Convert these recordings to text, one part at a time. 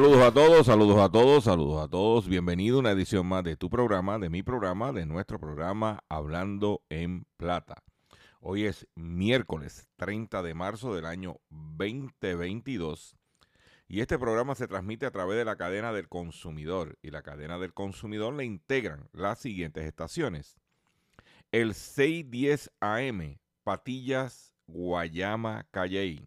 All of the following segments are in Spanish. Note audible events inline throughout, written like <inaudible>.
Saludos a todos, saludos a todos, saludos a todos. Bienvenido a una edición más de tu programa, de mi programa, de nuestro programa Hablando en Plata. Hoy es miércoles 30 de marzo del año 2022 y este programa se transmite a través de la cadena del consumidor y la cadena del consumidor le integran las siguientes estaciones. El 610 AM, Patillas, Guayama, Calley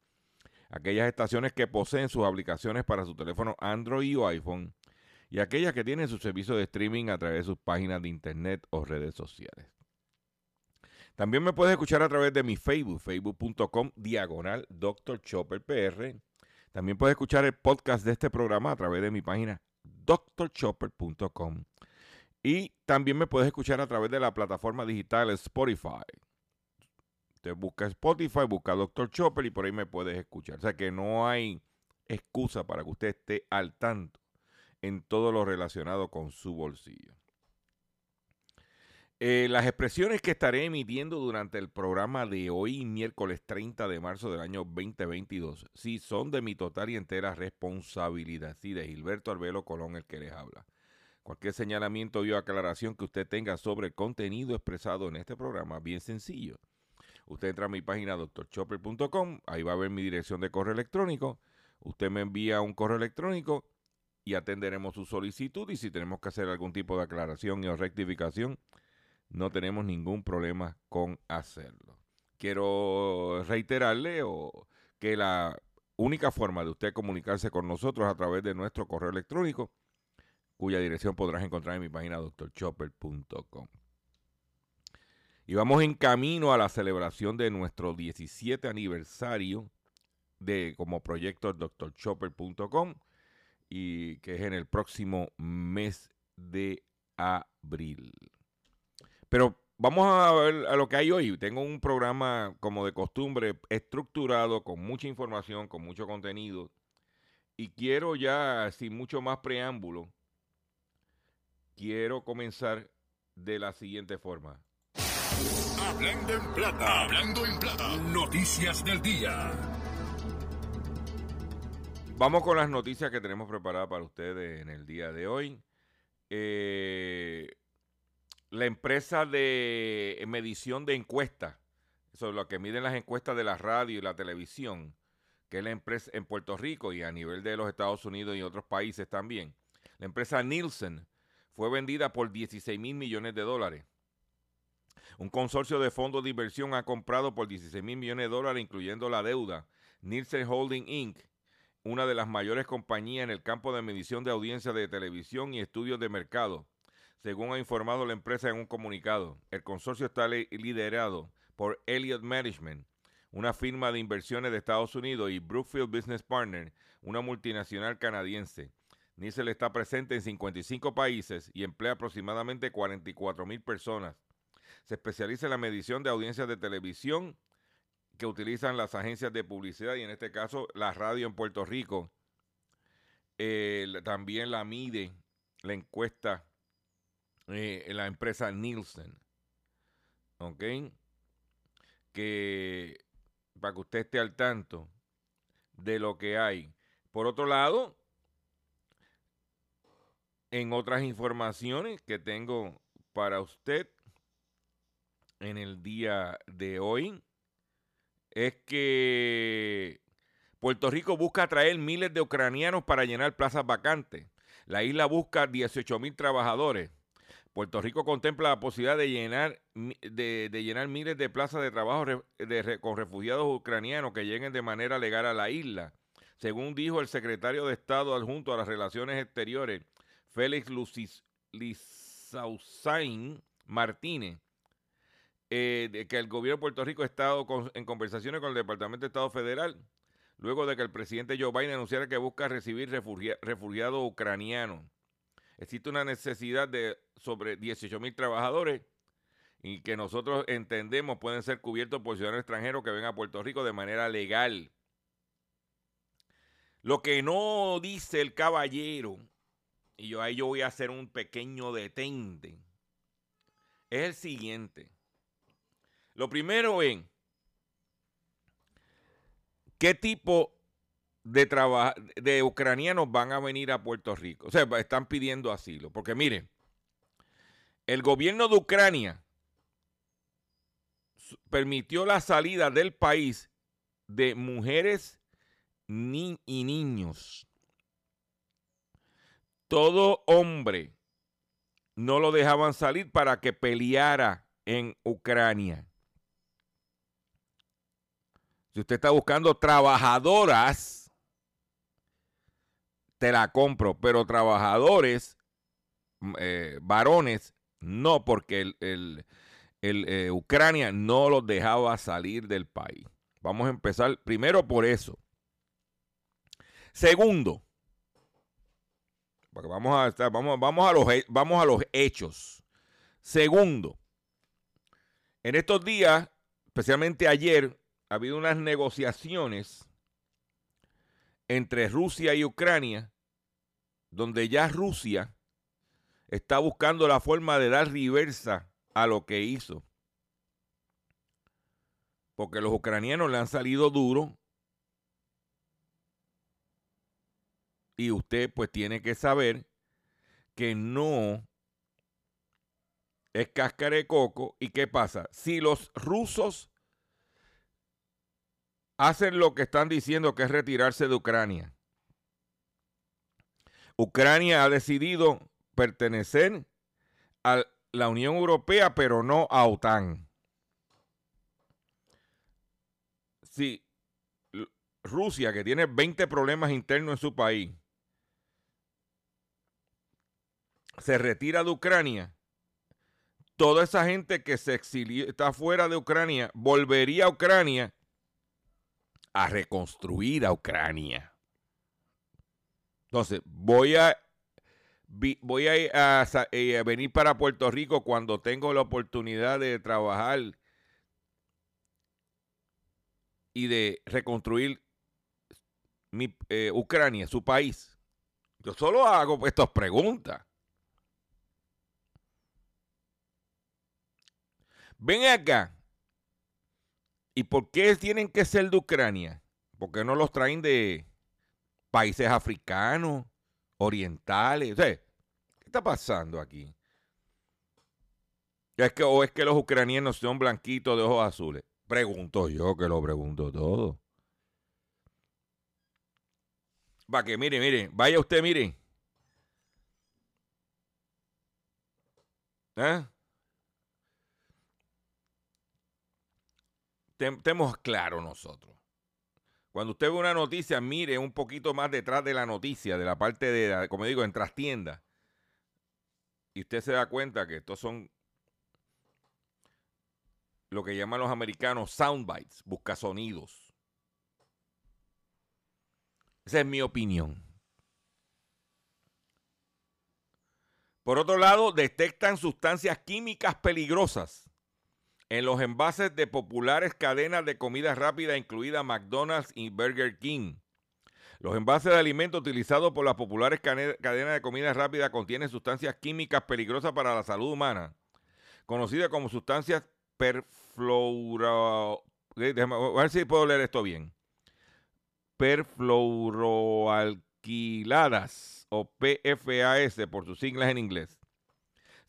aquellas estaciones que poseen sus aplicaciones para su teléfono Android o iPhone y aquellas que tienen su servicio de streaming a través de sus páginas de internet o redes sociales. También me puedes escuchar a través de mi Facebook, facebook.com diagonal Dr. Chopper PR. También puedes escuchar el podcast de este programa a través de mi página drchopper.com. Y también me puedes escuchar a través de la plataforma digital Spotify. Usted busca Spotify, busca Dr. Chopper y por ahí me puedes escuchar. O sea que no hay excusa para que usted esté al tanto en todo lo relacionado con su bolsillo. Eh, las expresiones que estaré emitiendo durante el programa de hoy, miércoles 30 de marzo del año 2022, sí son de mi total y entera responsabilidad. Sí, de Gilberto Arbelo Colón, el que les habla. Cualquier señalamiento o aclaración que usted tenga sobre el contenido expresado en este programa, bien sencillo Usted entra a mi página doctorchopper.com, ahí va a ver mi dirección de correo electrónico. Usted me envía un correo electrónico y atenderemos su solicitud y si tenemos que hacer algún tipo de aclaración o rectificación, no tenemos ningún problema con hacerlo. Quiero reiterarle o, que la única forma de usted comunicarse con nosotros es a través de nuestro correo electrónico, cuya dirección podrás encontrar en mi página doctorchopper.com. Y vamos en camino a la celebración de nuestro 17 aniversario de como proyecto drchopper.com y que es en el próximo mes de abril. Pero vamos a ver a lo que hay hoy. Tengo un programa como de costumbre estructurado con mucha información, con mucho contenido y quiero ya sin mucho más preámbulo quiero comenzar de la siguiente forma. Hablando en plata, hablando en plata. Noticias del día. Vamos con las noticias que tenemos preparadas para ustedes en el día de hoy. Eh, la empresa de medición de encuestas, es lo que miden las encuestas de la radio y la televisión, que es la empresa en Puerto Rico y a nivel de los Estados Unidos y otros países también. La empresa Nielsen fue vendida por 16 mil millones de dólares. Un consorcio de fondos de inversión ha comprado por 16 mil millones de dólares, incluyendo la deuda, Nielsen Holding Inc., una de las mayores compañías en el campo de medición de audiencia de televisión y estudios de mercado. Según ha informado la empresa en un comunicado, el consorcio está liderado por Elliott Management, una firma de inversiones de Estados Unidos, y Brookfield Business Partners, una multinacional canadiense. Nielsen está presente en 55 países y emplea aproximadamente 44 mil personas. Se especializa en la medición de audiencias de televisión que utilizan las agencias de publicidad y en este caso la radio en Puerto Rico. Eh, también la mide la encuesta eh, la empresa Nielsen. ¿Ok? Que para que usted esté al tanto de lo que hay. Por otro lado, en otras informaciones que tengo para usted en el día de hoy, es que Puerto Rico busca atraer miles de ucranianos para llenar plazas vacantes. La isla busca 18 mil trabajadores. Puerto Rico contempla la posibilidad de llenar, de, llenar miles de plazas de trabajo con refugiados ucranianos que lleguen de manera legal a la isla. Según dijo el secretario de Estado adjunto a las Relaciones Exteriores, Félix Lizausain Martínez, eh, que el gobierno de Puerto Rico ha estado en conversaciones con el Departamento de Estado Federal, luego de que el presidente Joe Biden anunciara que busca recibir refugiados ucranianos. Existe una necesidad de sobre 18 mil trabajadores y que nosotros entendemos pueden ser cubiertos por ciudadanos extranjeros que vengan a Puerto Rico de manera legal. Lo que no dice el caballero, y yo ahí yo voy a hacer un pequeño detente, es el siguiente. Lo primero es, ¿qué tipo de, de ucranianos van a venir a Puerto Rico? O sea, están pidiendo asilo. Porque miren, el gobierno de Ucrania permitió la salida del país de mujeres y niños. Todo hombre no lo dejaban salir para que peleara en Ucrania. Si usted está buscando trabajadoras, te la compro, pero trabajadores, mm, eh, varones, no, porque el, eh, Ucrania no los dejaba salir del país. Vamos a empezar primero por eso. Segundo, porque vamos a estar, vamos, a los, vamos a los hechos. Segundo, en estos días, especialmente ayer, ha habido unas negociaciones entre Rusia y Ucrania, donde ya Rusia está buscando la forma de dar reversa a lo que hizo. Porque los ucranianos le han salido duro. Y usted pues tiene que saber que no es cáscara de coco. ¿Y qué pasa? Si los rusos hacen lo que están diciendo que es retirarse de Ucrania. Ucrania ha decidido pertenecer a la Unión Europea, pero no a OTAN. Si Rusia, que tiene 20 problemas internos en su país, se retira de Ucrania, toda esa gente que se exilió, está fuera de Ucrania, volvería a Ucrania a reconstruir a Ucrania. Entonces, voy a voy a, eh, a, venir para Puerto Rico cuando tengo la oportunidad de trabajar y de reconstruir mi, eh, Ucrania, su país. Yo solo hago estas preguntas. Ven acá. ¿Y por qué tienen que ser de Ucrania? ¿Por qué no los traen de países africanos, orientales? ¿qué está pasando aquí? ¿Es que, ¿O es que los ucranianos son blanquitos de ojos azules? Pregunto yo, que lo pregunto todo. Va que mire, mire, vaya usted, mire. ¿Eh? Estemos claros nosotros. Cuando usted ve una noticia, mire un poquito más detrás de la noticia, de la parte de, como digo, en trastienda. Y usted se da cuenta que estos son lo que llaman los americanos soundbites, buscasonidos. Esa es mi opinión. Por otro lado, detectan sustancias químicas peligrosas en los envases de populares cadenas de comida rápida, incluida McDonald's y Burger King. Los envases de alimentos utilizados por las populares cadenas de comida rápida contienen sustancias químicas peligrosas para la salud humana, conocidas como sustancias perfluoro... Eh, a ver si puedo leer esto bien. Perfluoroalquiladas o PFAS por sus siglas en inglés.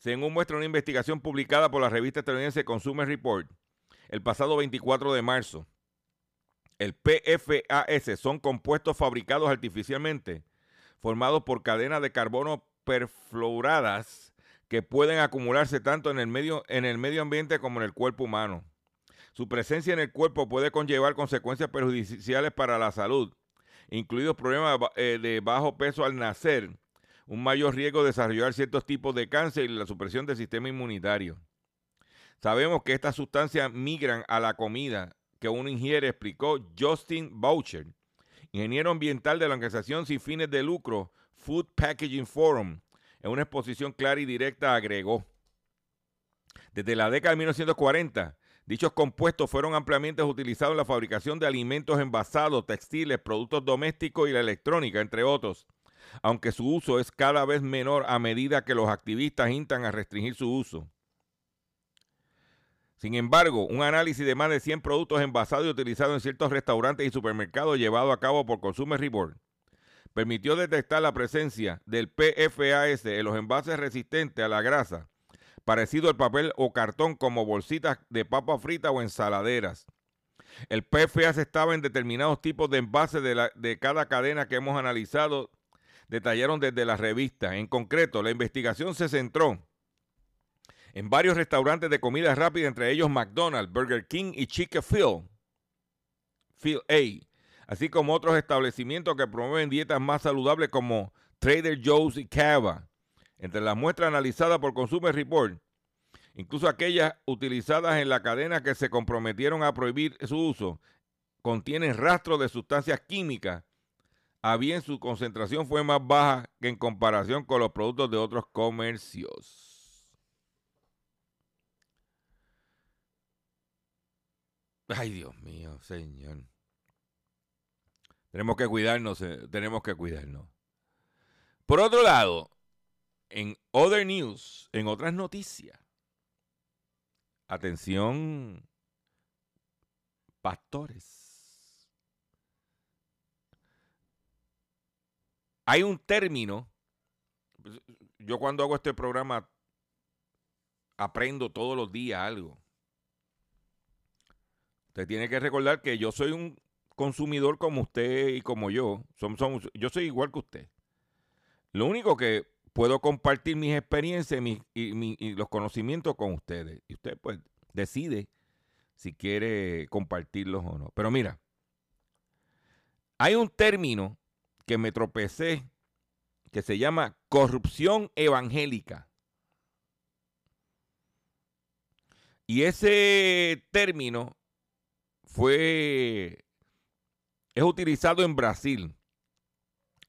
Según muestra una investigación publicada por la revista estadounidense Consumer Report el pasado 24 de marzo, el PFAS son compuestos fabricados artificialmente, formados por cadenas de carbono perfluoradas que pueden acumularse tanto en el, medio, en el medio ambiente como en el cuerpo humano. Su presencia en el cuerpo puede conllevar consecuencias perjudiciales para la salud, incluidos problemas eh, de bajo peso al nacer, un mayor riesgo de desarrollar ciertos tipos de cáncer y la supresión del sistema inmunitario. Sabemos que estas sustancias migran a la comida que uno ingiere, explicó Justin Boucher, ingeniero ambiental de la organización sin fines de lucro Food Packaging Forum. En una exposición clara y directa agregó, desde la década de 1940, dichos compuestos fueron ampliamente utilizados en la fabricación de alimentos envasados, textiles, productos domésticos y la electrónica, entre otros aunque su uso es cada vez menor a medida que los activistas instan a restringir su uso. Sin embargo, un análisis de más de 100 productos envasados y utilizados en ciertos restaurantes y supermercados llevado a cabo por Consumer Report permitió detectar la presencia del PFAS en los envases resistentes a la grasa, parecido al papel o cartón como bolsitas de papa frita o ensaladeras. El PFAS estaba en determinados tipos de envases de, de cada cadena que hemos analizado detallaron desde la revista. En concreto, la investigación se centró en varios restaurantes de comida rápida, entre ellos McDonald's, Burger King y Chick-fil A, así como otros establecimientos que promueven dietas más saludables como Trader Joe's y Cava. Entre las muestras analizadas por Consumer Report, incluso aquellas utilizadas en la cadena que se comprometieron a prohibir su uso, contienen rastros de sustancias químicas a bien su concentración fue más baja que en comparación con los productos de otros comercios. Ay, Dios mío, Señor. Tenemos que cuidarnos, eh, tenemos que cuidarnos. Por otro lado, en Other News, en otras noticias, atención, pastores Hay un término, pues, yo cuando hago este programa aprendo todos los días algo. Usted tiene que recordar que yo soy un consumidor como usted y como yo. Yo soy igual que usted. Lo único que puedo compartir mis experiencias y, y, los conocimientos con ustedes. Y usted pues decide si quiere compartirlos o no. Pero mira, hay un término que me tropecé que se llama corrupción evangélica. Y ese término fue es utilizado en Brasil.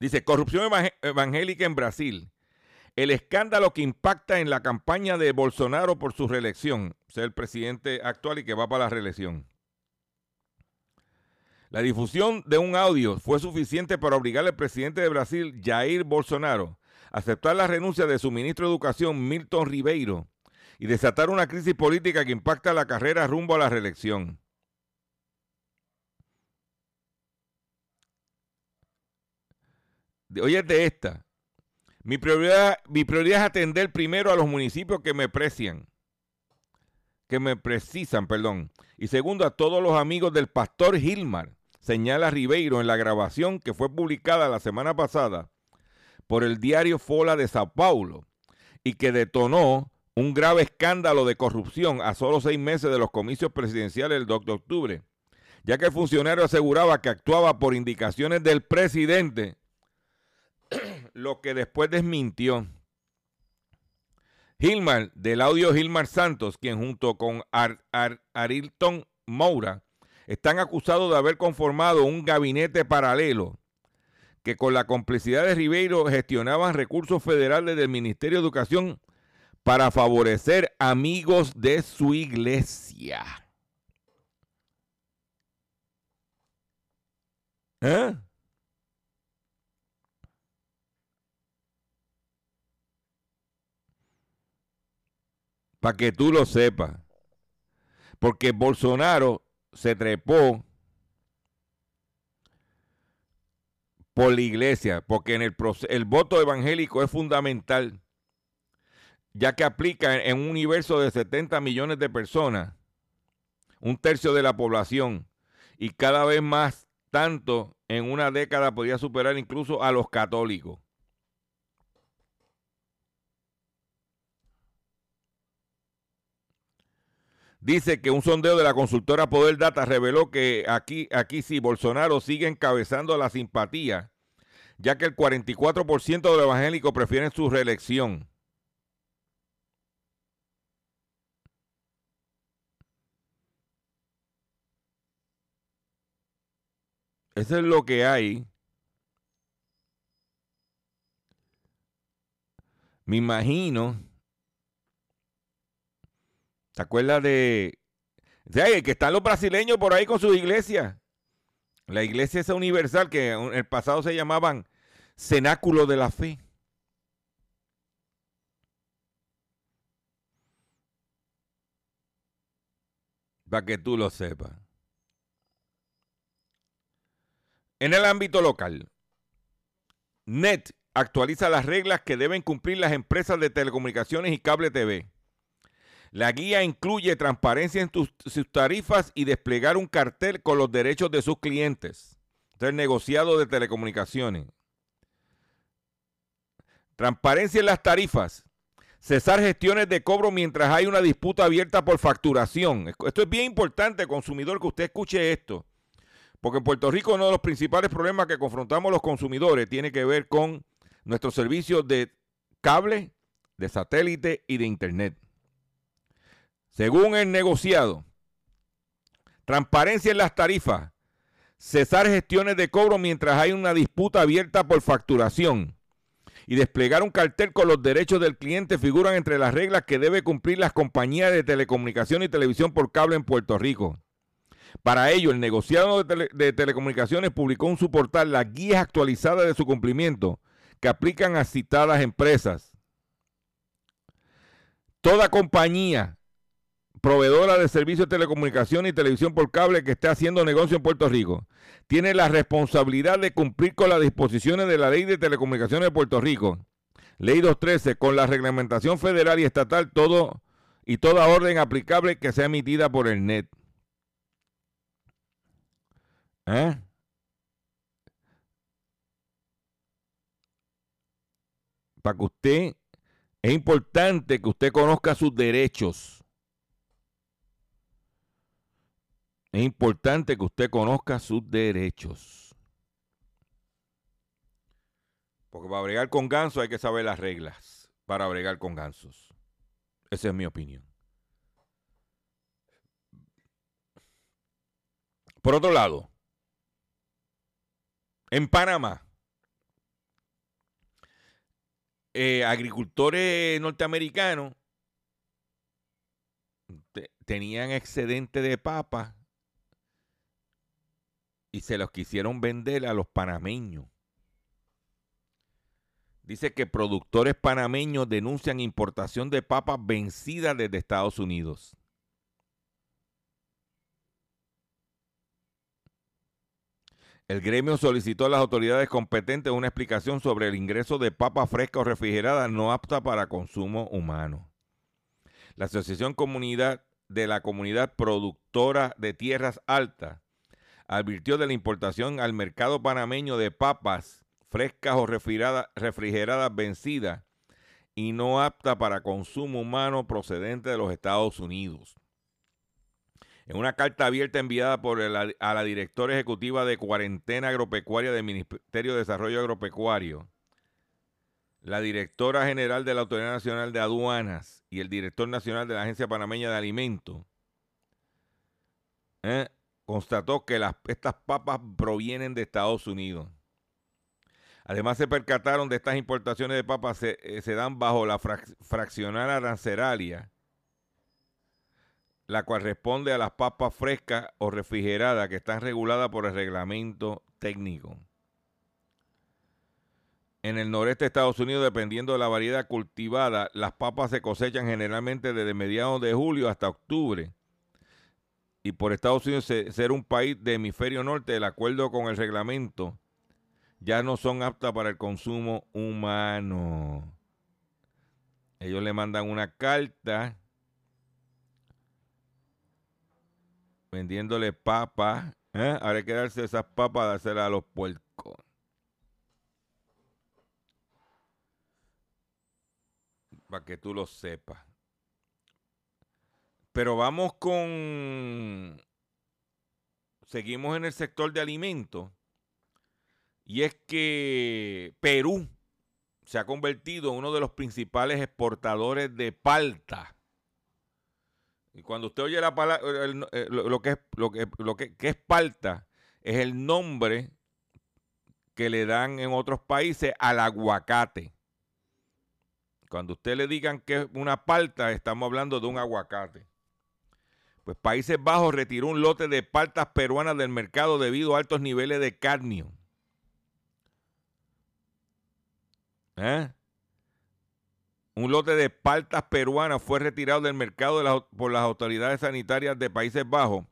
Dice corrupción evangélica en Brasil. El escándalo que impacta en la campaña de Bolsonaro por su reelección, ser el presidente actual y que va para la reelección. La difusión de un audio fue suficiente para obligar al presidente de Brasil, Jair Bolsonaro, a aceptar la renuncia de su ministro de Educación, Milton Ribeiro, y desatar una crisis política que impacta la carrera rumbo a la reelección. Oye, de esta. Mi prioridad, mi prioridad es atender primero a los municipios que me precian, que me precisan, perdón. Y segundo, a todos los amigos del pastor Gilmar, señala Ribeiro en la grabación que fue publicada la semana pasada por el diario Fola de Sao Paulo y que detonó un grave escándalo de corrupción a solo seis meses de los comicios presidenciales del 2 de octubre, ya que el funcionario aseguraba que actuaba por indicaciones del presidente, <clears throat> lo que después desmintió. Gilmar, del audio Gilmar Santos, quien junto con Arilton Moura están acusados de haber conformado un gabinete paralelo que con la complicidad de Ribeiro gestionaban recursos federales del Ministerio de Educación para favorecer amigos de su iglesia. ¿Eh? Para que tú lo sepas. Porque Bolsonaro se trepó por la iglesia, porque en el, el voto evangélico es fundamental, ya que aplica en un universo de 70 millones de personas, un tercio de la población, y cada vez más tanto en una década podría superar incluso a los católicos. Dice que un sondeo de la consultora Poder Data reveló que aquí, aquí sí, Bolsonaro sigue encabezando la simpatía, ya que el 44% de los evangélicos prefieren su reelección. Eso es lo que hay. Me imagino ¿Te acuerdas de... que están los brasileños por ahí con sus iglesias. La iglesia esa universal que en el pasado se llamaban cenáculo de la fe. Para que tú lo sepas. En el ámbito local, NET actualiza las reglas que deben cumplir las empresas de telecomunicaciones y cable TV. La guía incluye transparencia en sus tarifas y desplegar un cartel con los derechos de sus clientes. El negociado de telecomunicaciones. Transparencia en las tarifas. Cesar gestiones de cobro mientras hay una disputa abierta por facturación. Esto es bien importante, consumidor, que usted escuche esto. Porque en Puerto Rico uno de los principales problemas que confrontamos los consumidores tiene que ver con nuestros servicios de cable, de satélite y de internet. Según el negociado, transparencia en las tarifas, cesar gestiones de cobro mientras hay una disputa abierta por facturación y desplegar un cartel con los derechos del cliente figuran entre las reglas que debe cumplir las compañías de telecomunicación y televisión por cable en Puerto Rico. Para ello, el negociado de, de telecomunicaciones publicó en su portal las guías actualizadas de su cumplimiento que aplican a citadas empresas. Toda compañía proveedora de servicios de telecomunicación y televisión por cable que esté haciendo negocio en Puerto Rico tiene la responsabilidad de cumplir con las disposiciones de la Ley de Telecomunicaciones de Puerto Rico, Ley 213, con la reglamentación federal y estatal todo y toda orden aplicable que sea emitida por el NET. ¿Eh? Para que usted, es importante que usted conozca sus derechos. Es importante que usted conozca sus derechos. Porque para bregar con gansos hay que saber las reglas para bregar con gansos. Esa es mi opinión. Por otro lado, en Panamá, eh, agricultores norteamericanos tenían excedente de papa y se los quisieron vender a los panameños. Dice que productores panameños denuncian importación de papas vencidas desde Estados Unidos. El gremio solicitó a las autoridades competentes una explicación sobre el ingreso de papas frescas o refrigeradas no aptas para consumo humano. La Asociación Comunidad de la Comunidad Productora de Tierras Altas advirtió de la importación al mercado panameño de papas frescas o refrigeradas, vencidas y no aptas para consumo humano procedente de los Estados Unidos. En una carta abierta enviada por a la directora ejecutiva de Cuarentena Agropecuaria del Ministerio de Desarrollo Agropecuario, la directora general de la Autoridad Nacional de Aduanas y el director nacional de la Agencia Panameña de Alimentos, ¿eh? Constató que las, estas papas provienen de Estados Unidos. Además se percataron de estas importaciones de papas se, eh, se dan bajo la frac- fraccional arancelaria, la cual responde a las papas frescas o refrigeradas que están reguladas por el reglamento técnico. En el noreste de Estados Unidos, dependiendo de la variedad cultivada, las papas se cosechan generalmente desde mediados de julio hasta octubre. Y por Estados Unidos se- ser un país de hemisferio norte, de acuerdo con el reglamento, ya no son aptas para el consumo humano. Ellos le mandan una carta vendiéndole papas. ¿eh? Ahora hay que darse esas papas, dárselas a los puercos. Para que tú lo sepas. Pero vamos con... Seguimos en el sector de alimentos. Y es que Perú se ha convertido en uno de los principales exportadores de palta. Y cuando usted oye la palabra, lo, que es, lo que, lo que, que es palta, es el nombre que le dan en otros países al aguacate. Cuando usted le digan que es una palta, estamos hablando de un aguacate. Pues Países Bajos retiró un lote de paltas peruanas del mercado debido a altos niveles de cadmio. ¿Eh? Un lote de paltas peruanas fue retirado del mercado por las autoridades sanitarias de Países Bajos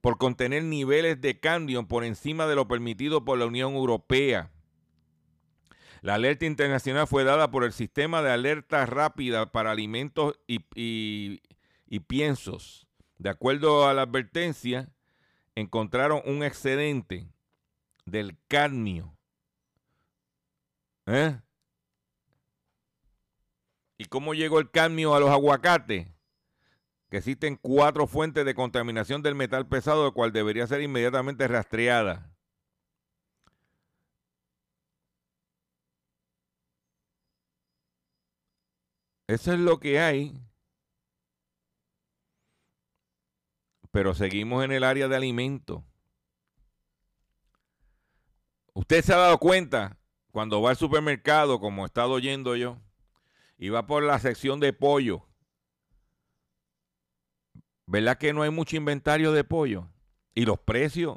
por contener niveles de cadmio por encima de lo permitido por la Unión Europea. La alerta internacional fue dada por el sistema de alerta rápida para alimentos y- y piensos. De acuerdo a la advertencia, encontraron un excedente del cadmio. ¿Eh? ¿Y cómo llegó el cadmio a los aguacates? Que existen cuatro fuentes de contaminación del metal pesado, el cual debería ser inmediatamente rastreada. Eso es lo que hay. Pero seguimos en el área de alimentos. Usted se ha dado cuenta cuando va al supermercado, como he estado oyendo yo, y va por la sección de pollo. ¿Verdad que no hay mucho inventario de pollo? Y los precios.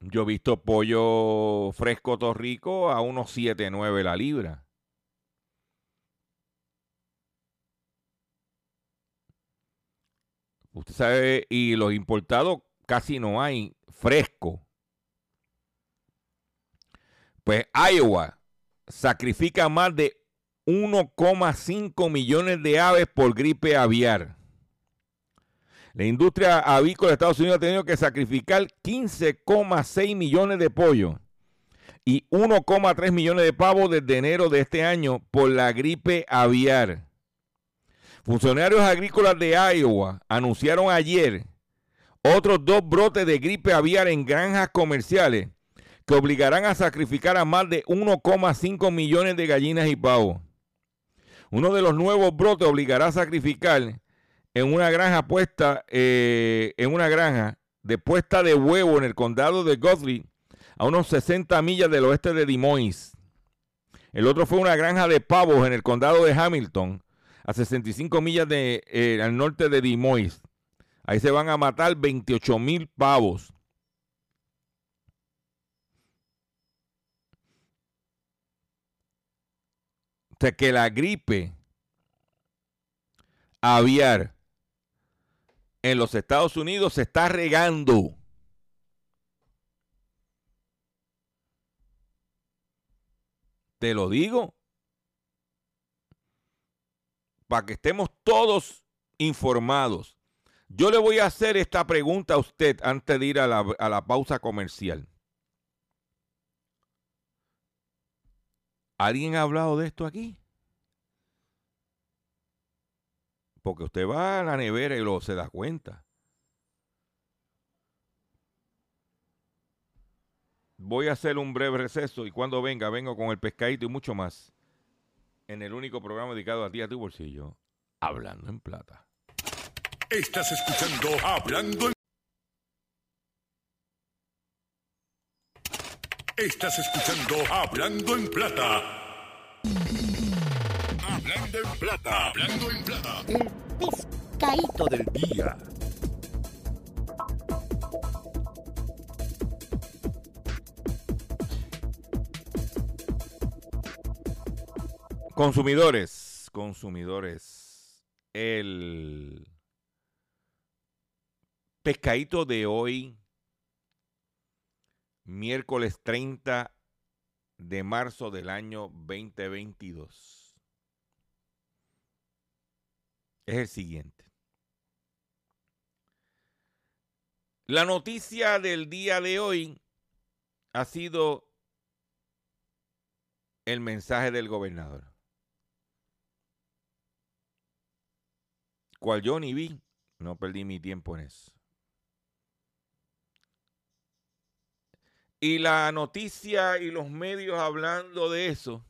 Yo he visto pollo fresco torrico a unos 7.9 la libra. Usted sabe, y los importados casi no hay fresco. Pues Iowa sacrifica más de 1,5 millones de aves por gripe aviar. La industria avícola de Estados Unidos ha tenido que sacrificar 15,6 millones de pollos y 1,3 millones de pavos desde enero de este año por la gripe aviar. Funcionarios agrícolas de Iowa anunciaron ayer otros dos brotes de gripe aviar en granjas comerciales que obligarán a sacrificar a más de 1,5 millones de gallinas y pavos. Uno de los nuevos brotes obligará a sacrificar en una granja puesta eh, en una granja de puesta de huevo en el condado de Guthrie, a unos 60 millas del oeste de Des Moines. El otro fue una granja de pavos en el condado de Hamilton, a 65 millas de, eh, al norte de Des Moines. Ahí se van a matar 28 mil pavos. O sea, que la gripe aviar en los Estados Unidos se está regando. Te lo digo. Para que estemos todos informados. Yo le voy a hacer esta pregunta a usted antes de ir a la, a la pausa comercial. ¿Alguien ha hablado de esto aquí? Porque usted va a la nevera y lo se da cuenta. Voy a hacer un breve receso y cuando venga, vengo con el pescadito y mucho más. En el único programa dedicado a ti, a tu bolsillo, Hablando en Plata. Estás escuchando Hablando en... Estás escuchando Hablando en Plata. Hablando en Plata. Hablando en Plata. El pescadito del día. Consumidores, consumidores. El pescadito de hoy, miércoles 30 de marzo del año 2022, es el siguiente. La noticia del día de hoy ha sido el mensaje del gobernador. Cual yo ni vi, no perdí mi tiempo en eso. Y la noticia y los medios hablando de eso,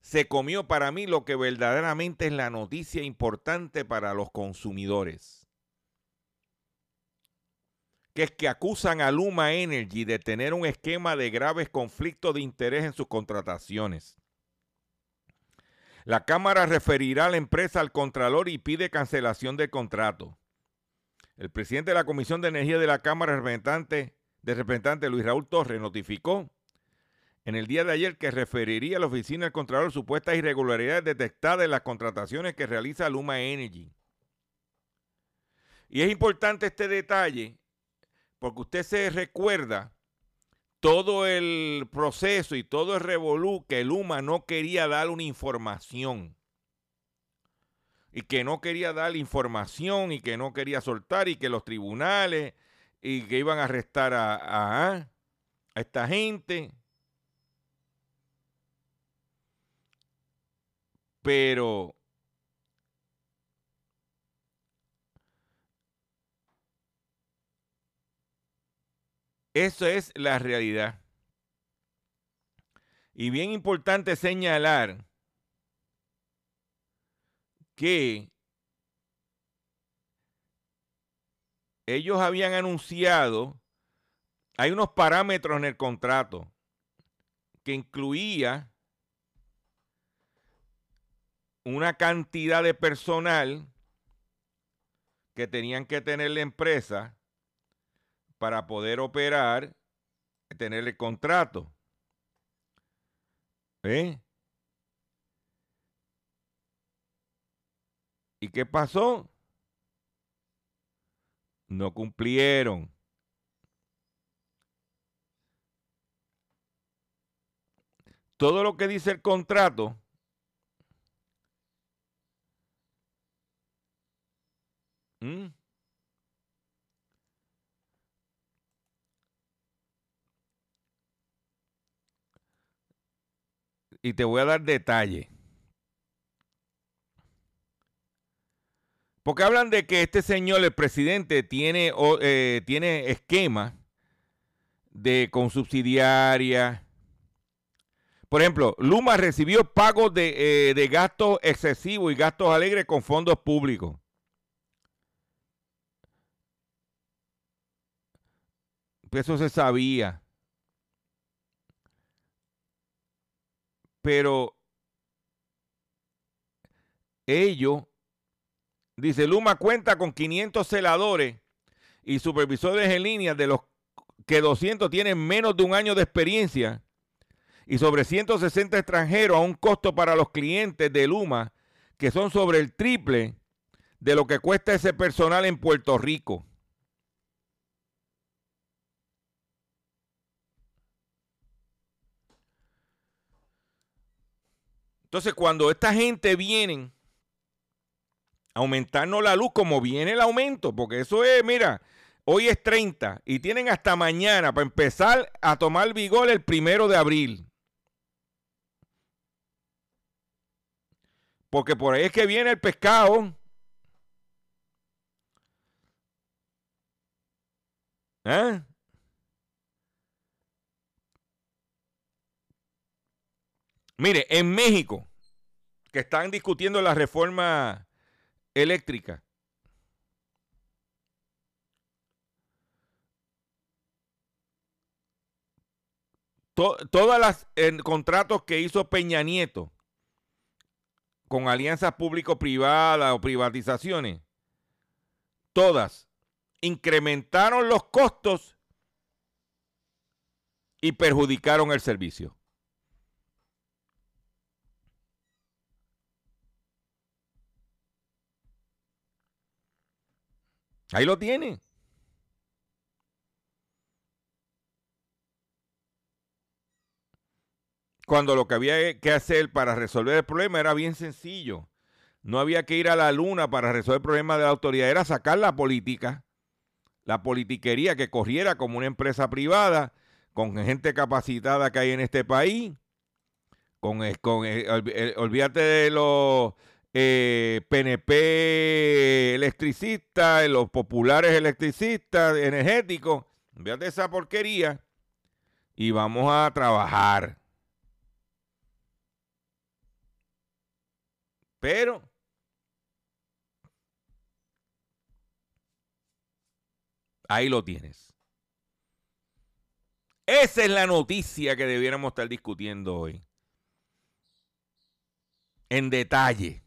se comió para mí lo que verdaderamente es la noticia importante para los consumidores. Que es que acusan a Luma Energy de tener un esquema de graves conflictos de interés en sus contrataciones. La Cámara referirá a la empresa al Contralor y pide cancelación del contrato. El presidente de la Comisión de Energía de la Cámara representante, de representante Luis Raúl Torres notificó en el día de ayer que referiría a la oficina del Contralor supuestas irregularidades detectadas en las contrataciones que realiza Luma Energy. Y es importante este detalle porque usted se recuerda todo el proceso y todo el revolú que Luma no quería dar una información. Y que no quería dar información y que no quería soltar y que los tribunales y que iban a arrestar a, a, a esta gente. Pero Eso es la realidad. Y bien importante señalar que ellos habían anunciado, hay unos parámetros en el contrato que incluía una cantidad de personal que tenían que tener la empresa para poder operar, tener el contrato. ¿Eh? ¿Y qué pasó? No cumplieron. Todo lo que dice el contrato y te voy a dar detalle. Porque hablan de que este señor, el presidente, tiene, eh, tiene esquema de con subsidiaria. Por ejemplo, Luma recibió pagos de, eh, de gastos excesivos y gastos alegres con fondos públicos. Eso se sabía. Pero ellos, dice Luma cuenta con 500 celadores y supervisores en línea de los que 200 tienen menos de un año de experiencia y sobre 160 extranjeros a un costo para los clientes de Luma que son sobre el triple de lo que cuesta ese personal en Puerto Rico. Entonces, cuando esta gente viene a aumentarnos la luz, como viene el aumento, porque eso es, mira, hoy es 30 y tienen hasta mañana para empezar a tomar vigor el primero de abril. Porque por ahí es que viene el pescado. ¿Eh? Mire, en México, que están discutiendo la reforma eléctrica, todas las contratos que hizo Peña Nieto con alianzas público-privadas o privatizaciones, todas incrementaron los costos y perjudicaron el servicio. Ahí lo tiene. Cuando lo que había que hacer para resolver el problema era bien sencillo. No había que ir a la luna para resolver el problema de la autoridad, era sacar la política, la politiquería que corriera como una empresa privada, con gente capacitada que hay en este país, con, con olvídate de los PNP eh, electricistas, los populares electricistas, energéticos, olvídate de esa porquería y vamos a trabajar. Pero ahí lo tienes. Esa es la noticia que debiéramos estar discutiendo hoy. En detalle.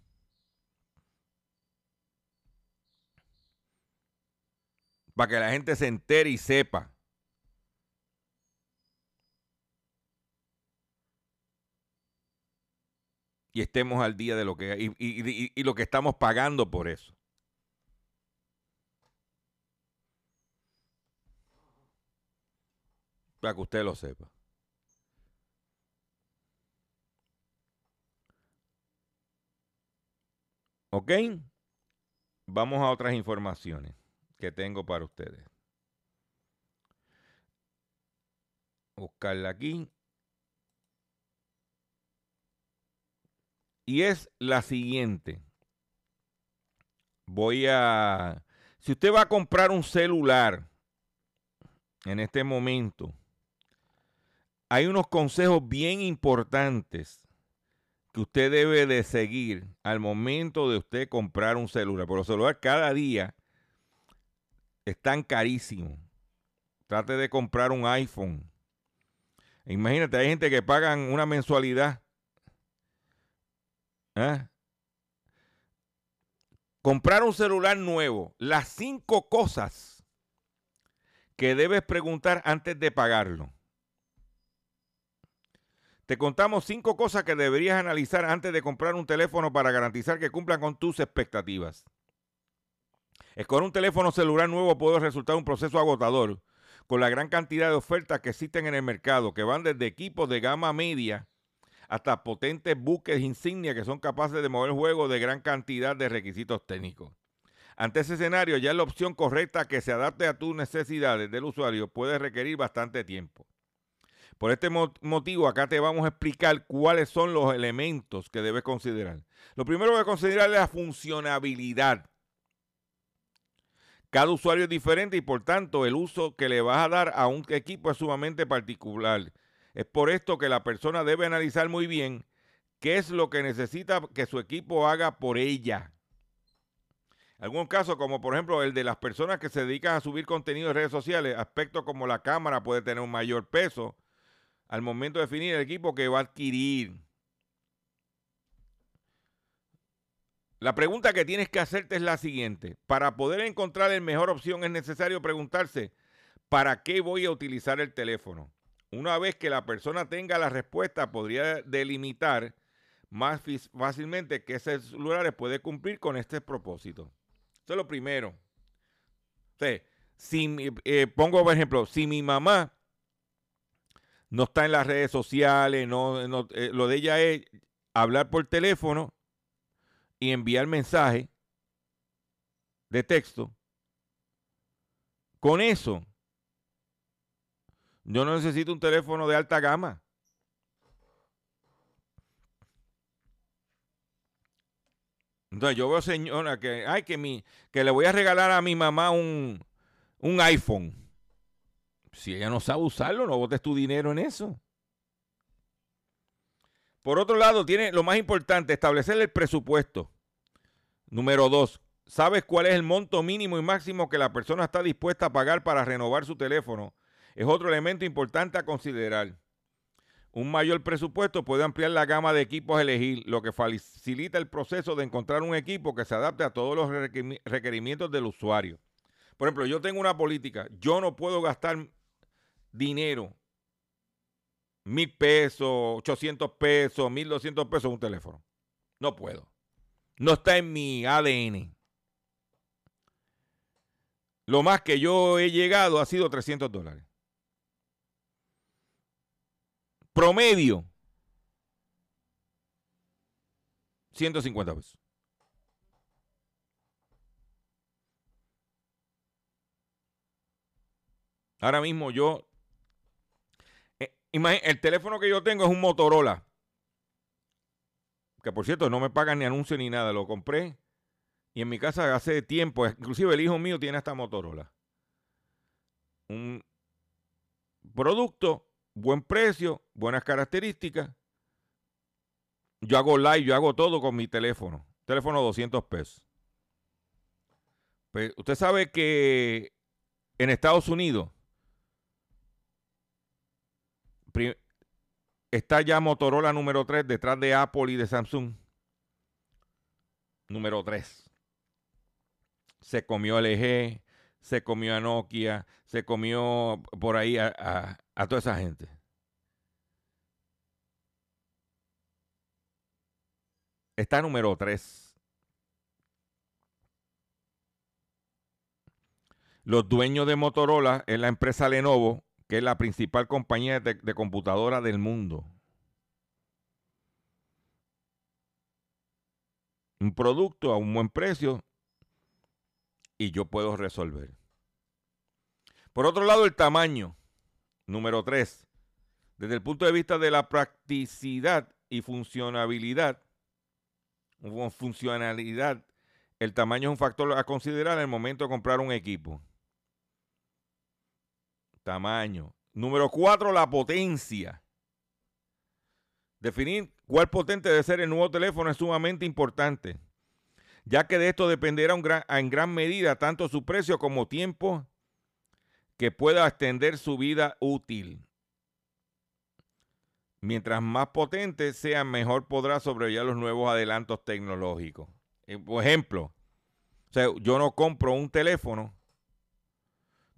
Para que la gente se entere y sepa. y estemos al día de lo que y, y, y lo que estamos pagando por eso. Para que usted lo sepa. ¿Ok? Vamos a otras informaciones que tengo para ustedes. Buscarla aquí. Y es la siguiente. Voy a... Si usted va a comprar un celular en este momento, hay unos consejos bien importantes que usted debe de seguir al momento de usted comprar un celular. Porque los celulares cada día están carísimos. Trate de comprar un iPhone. Imagínate, hay gente que pagan una mensualidad ¿Eh? Comprar un celular nuevo. Las cinco cosas que debes preguntar antes de pagarlo. Te contamos cinco cosas que deberías analizar antes de comprar un teléfono para garantizar que cumplan con tus expectativas. Escoger un teléfono celular nuevo puede resultar un proceso agotador, con la gran cantidad de ofertas que existen en el mercado, que van desde equipos de gama media hasta potentes buques insignia que son capaces de mover juegos de gran cantidad de requisitos técnicos. Ante ese escenario, ya la opción correcta que se adapte a tus necesidades del usuario puede requerir bastante tiempo. Por este motivo, acá te vamos a explicar cuáles son los elementos que debes considerar. Lo primero que considerar es la funcionabilidad. Cada usuario es diferente y por tanto el uso que le vas a dar a un equipo es sumamente particular. Es por esto que la persona debe analizar muy bien qué es lo que necesita que su equipo haga por ella. Algún caso, como por ejemplo el de las personas que se dedican a subir contenido en redes sociales, aspectos como la cámara puede tener un mayor peso al momento de definir el equipo que va a adquirir. La pregunta que tienes que hacerte es la siguiente. Para poder encontrar la mejor opción es necesario preguntarse, ¿para qué voy a utilizar el teléfono? Una vez que la persona tenga la respuesta, podría delimitar más fácilmente qué celulares puede cumplir con este propósito. Eso es lo primero. si, eh, pongo por ejemplo, si mi mamá no está en las redes sociales, no, eh, lo de ella es hablar por teléfono y enviar mensajes de texto. Con eso, yo no necesito un teléfono de alta gama. Entonces yo veo señora que, ay, que, mi, que le voy a regalar a mi mamá un, un iPhone. Si ella no sabe usarlo, no botes tu dinero en eso. Por otro lado, tiene lo más importante, establecer el presupuesto. Número dos, ¿sabes cuál es el monto mínimo y máximo que la persona está dispuesta a pagar para renovar su teléfono es otro elemento importante a considerar. un mayor presupuesto puede ampliar la gama de equipos a elegir, lo que facilita el proceso de encontrar un equipo que se adapte a todos los requerimientos del usuario. Por ejemplo, yo tengo una política, yo no puedo gastar dinero, mil pesos, ochocientos pesos, mil doscientos pesos en un teléfono. No puedo. No está en mi ADN. Lo más que yo he llegado ha sido 300 dólares. Promedio. 150 pesos. Ahora mismo yo, el teléfono que yo tengo es un Motorola. Que por cierto no me pagan ni anuncio ni nada. Lo compré y en mi casa hace tiempo, inclusive el hijo mío tiene esta Motorola. Un producto buen precio, buenas características. Yo hago live, yo hago todo con mi teléfono. Teléfono 200 pesos. Pues, usted sabe que en Estados Unidos está ya Motorola número 3 detrás de Apple y de Samsung. Número 3. Se comió LG, se comió a Nokia, se comió por ahí a, a toda esa gente. Está número 3. Los dueños de Motorola es la empresa Lenovo, que es la principal compañía de, de computadora del mundo. Un producto a un buen precio y yo puedo resolver. Por otro lado, el tamaño. Número tres, desde el punto de vista de la practicidad y funcionabilidad, funcionalidad, el tamaño es un factor a considerar en el momento de comprar un equipo. Tamaño. Número cuatro, la potencia. Definir cuál potente debe ser el nuevo teléfono es sumamente importante, ya que de esto dependerá en gran medida tanto su precio como tiempo que pueda extender su vida útil. Mientras más potente sea, mejor podrá sobrevivir los nuevos adelantos tecnológicos. Eh, por ejemplo, yo no compro un teléfono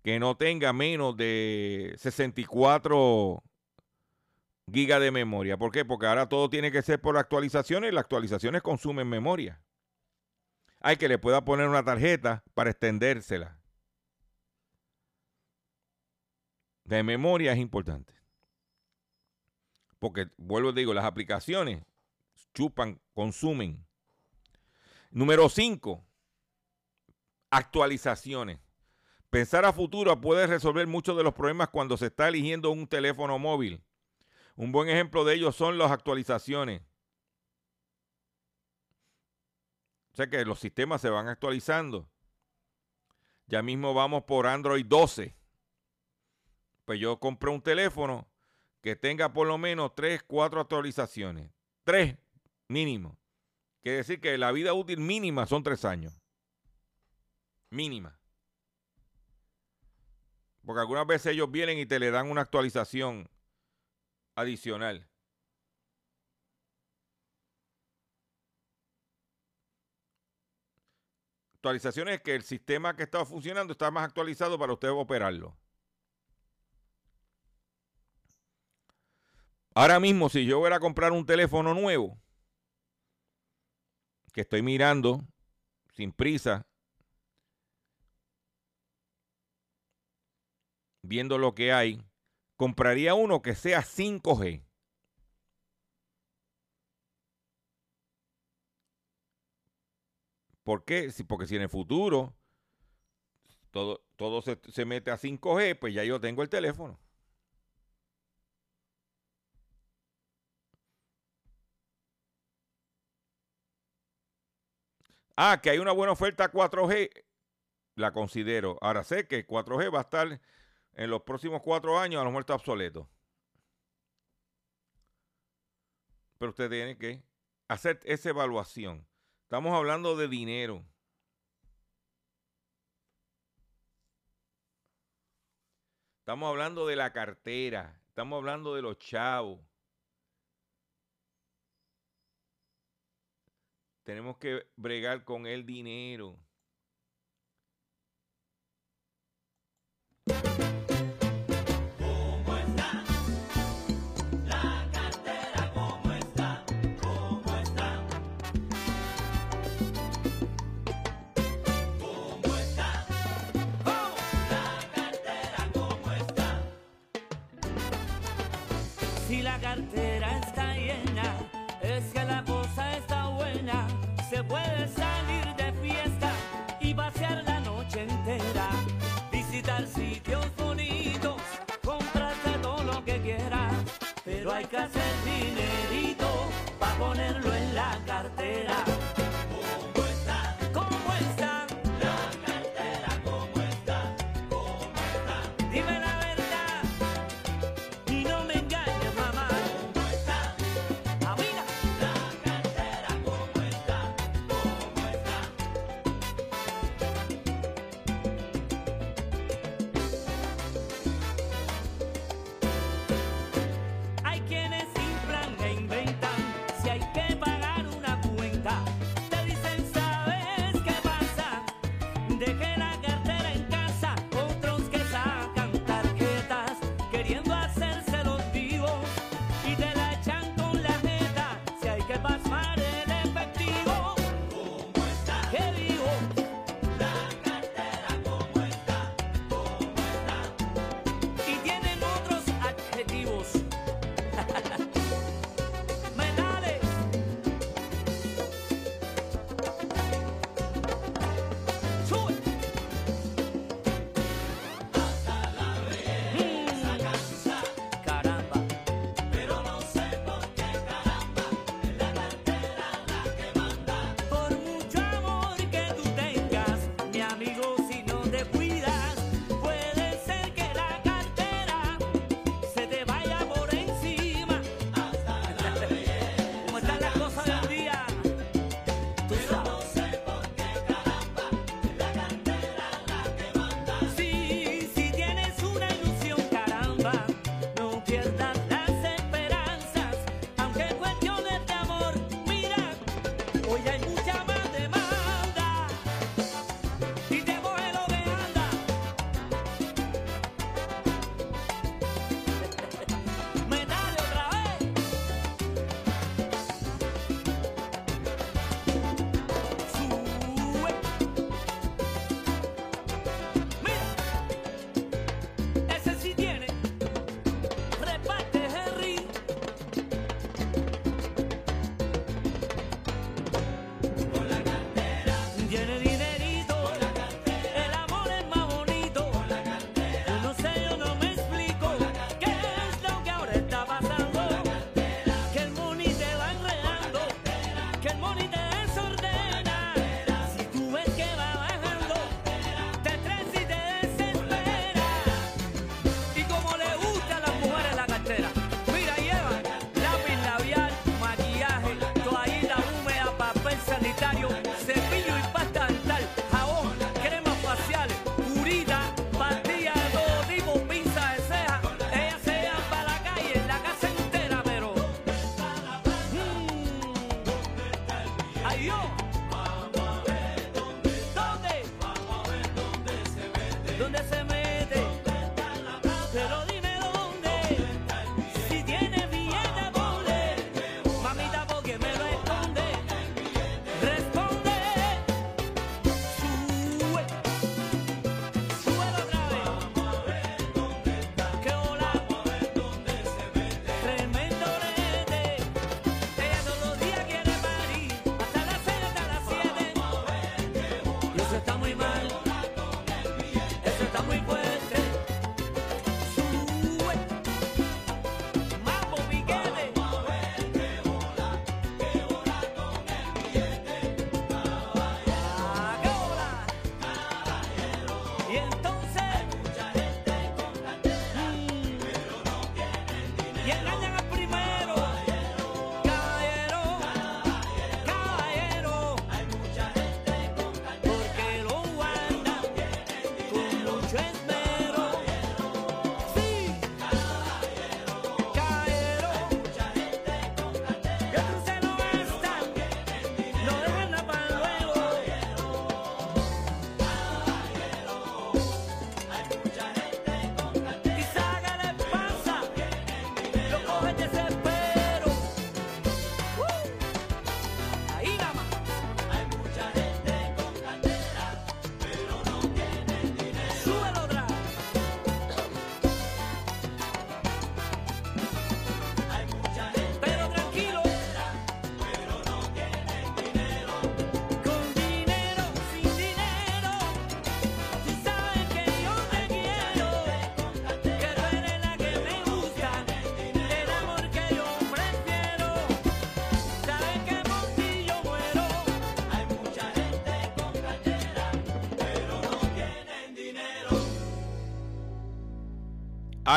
que no tenga menos de 64 gigas de memoria. ¿Por qué? Porque ahora todo tiene que ser por actualizaciones y las actualizaciones consumen memoria. Hay que le pueda poner una tarjeta para extendérsela. de memoria es importante. Porque, vuelvo a digo, las aplicaciones chupan, consumen. Número 5, actualizaciones. Pensar a futuro puede resolver muchos de los problemas cuando se está eligiendo un teléfono móvil. Un buen ejemplo de ello son las actualizaciones. O sea que los sistemas se van actualizando. Ya mismo vamos por Android 12 pues yo compré un teléfono que tenga por lo menos 3, 4 actualizaciones. 3 mínimo. Quiere decir que la vida útil mínima son 3 años. Mínima. Porque algunas veces ellos vienen y te le dan una actualización adicional. Actualizaciones que el sistema que estaba funcionando está más actualizado para usted operarlo. Ahora mismo, si yo voy a comprar un teléfono nuevo, que estoy mirando sin prisa, viendo lo que hay, compraría uno que sea 5G. ¿Por qué? Porque si en el futuro todo, todo se, se mete a 5G, pues ya yo tengo el teléfono. Ah, que hay una buena oferta 4G, la considero. Ahora sé que 4G va a estar en los próximos cuatro años a lo mejor está obsoleto. Pero usted tiene que hacer esa evaluación. Estamos hablando de dinero. Estamos hablando de la cartera. Estamos hablando de los chavos. Tenemos que bregar con el dinero. La cartera está llena, es que la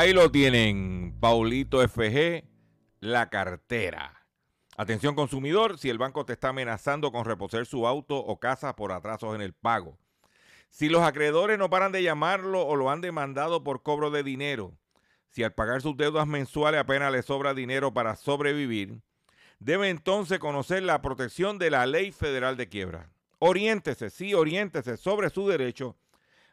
Ahí lo tienen, Paulito FG, la cartera. Atención consumidor, si el banco te está amenazando con reposer su auto o casa por atrasos en el pago. Si los acreedores no paran de llamarlo o lo han demandado por cobro de dinero. Si al pagar sus deudas mensuales apenas le sobra dinero para sobrevivir, debe entonces conocer la protección de la ley federal de quiebra. Oriéntese, sí, oriéntese sobre su derecho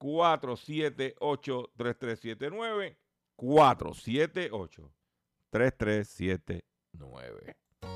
478-3379. 478-3379.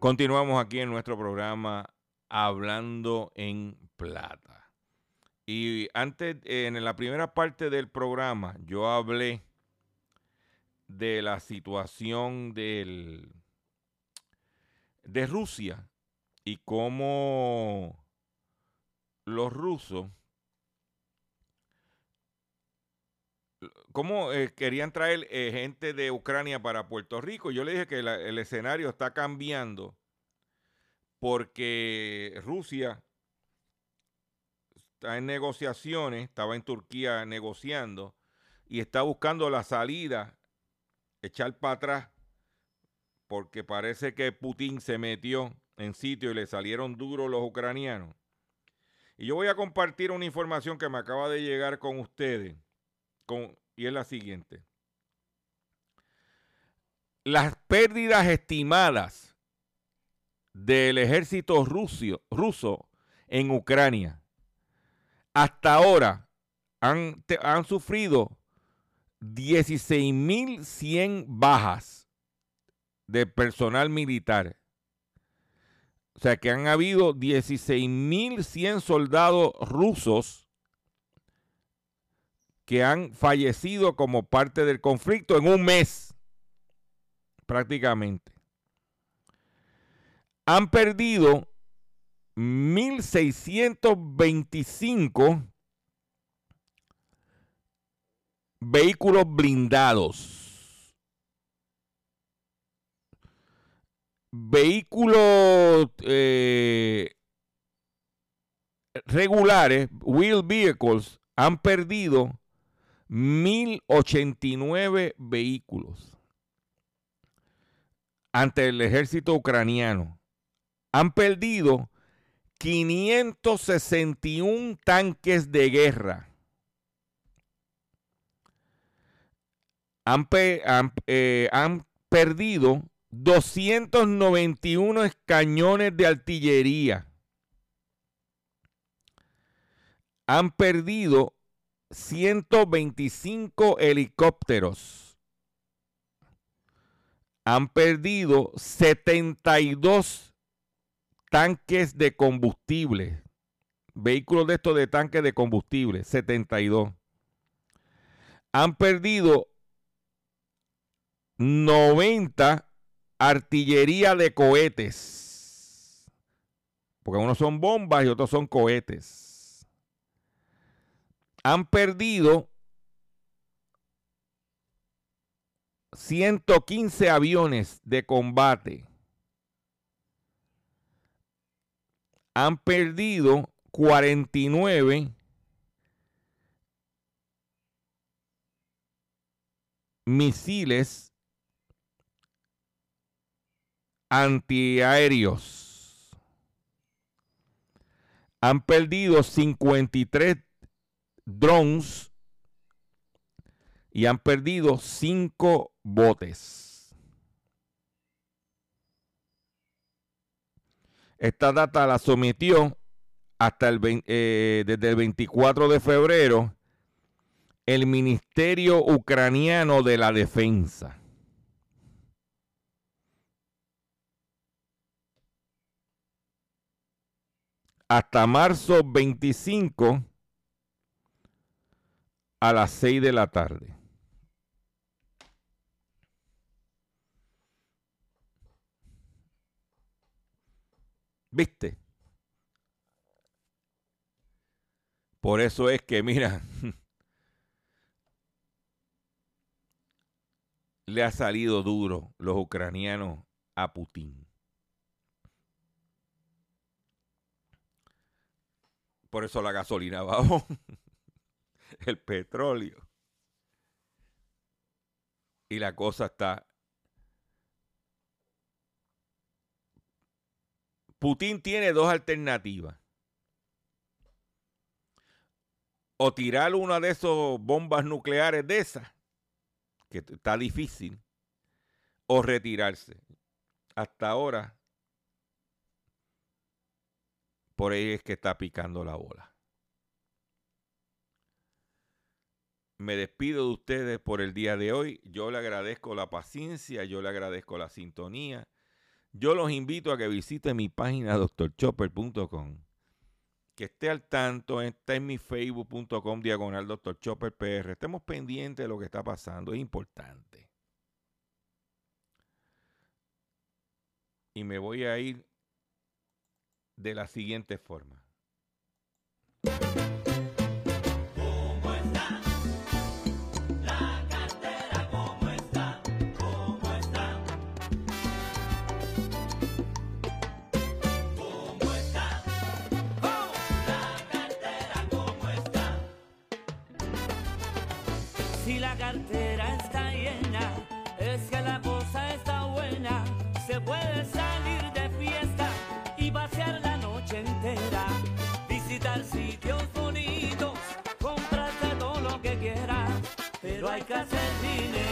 Continuamos aquí en nuestro programa Hablando en Plata. Y antes, en la primera parte del programa, yo hablé de la situación del, de Rusia y cómo los rusos cómo eh, querían traer eh, gente de Ucrania para Puerto Rico. Yo le dije que el escenario está cambiando porque Rusia está en negociaciones, estaba en Turquía negociando y está buscando la salida, echar para atrás, porque parece que Putin se metió en sitio y le salieron duros los ucranianos. Y yo voy a compartir una información que me acaba de llegar con ustedes y es la siguiente. Las pérdidas estimadas del ejército ruso en Ucrania hasta ahora han, han sufrido 16.100 bajas de personal militar. O sea que han habido 16.100 soldados rusos que han fallecido como parte del conflicto en un mes, prácticamente. Han perdido 1.625 vehículos blindados. Vehículos eh, regulares, wheel vehicles, han perdido 1.089 vehículos ante el ejército ucraniano. Han perdido 561 tanques de guerra. Han, eh, han perdido 291 cañones de artillería. Han perdido 125 helicópteros. Han perdido 72 tanques de combustible. Vehículos de estos de tanques de combustible, 72. Han perdido 90 artillería de cohetes. Porque unos son bombas y otros son cohetes han perdido 115 aviones de combate. Han perdido 49 misiles antiaéreos. Han perdido 53 drones y han perdido cinco botes. Esta data la sometió hasta el, eh, desde el 24 de febrero el Ministerio Ucraniano de la Defensa. Hasta marzo 25 a las 6 de la tarde. ¿Viste? Por eso es que, mira, <laughs> le ha salido duro los ucranianos a Putin. Por eso la gasolina <laughs> bajó, <laughs> el petróleo. Y la cosa está... Putin tiene dos alternativas. O tirar una de esas bombas nucleares de esas, que está difícil, o retirarse. Hasta ahora, por ahí es que está picando la bola. Me despido de ustedes por el día de hoy. Yo le agradezco la paciencia, yo le agradezco la sintonía. Yo los invito a que visiten mi página drchopper.com. Que esté al tanto, está en mi facebook.com diagonal Dr. Chopper PR. Estemos pendientes de lo que está pasando, es importante. Y me voy a ir de la siguiente forma. Se puede salir de fiesta y pasear la noche entera. Visitar sitios bonitos, comprarte todo lo que quieras. Pero hay que hacer dinerito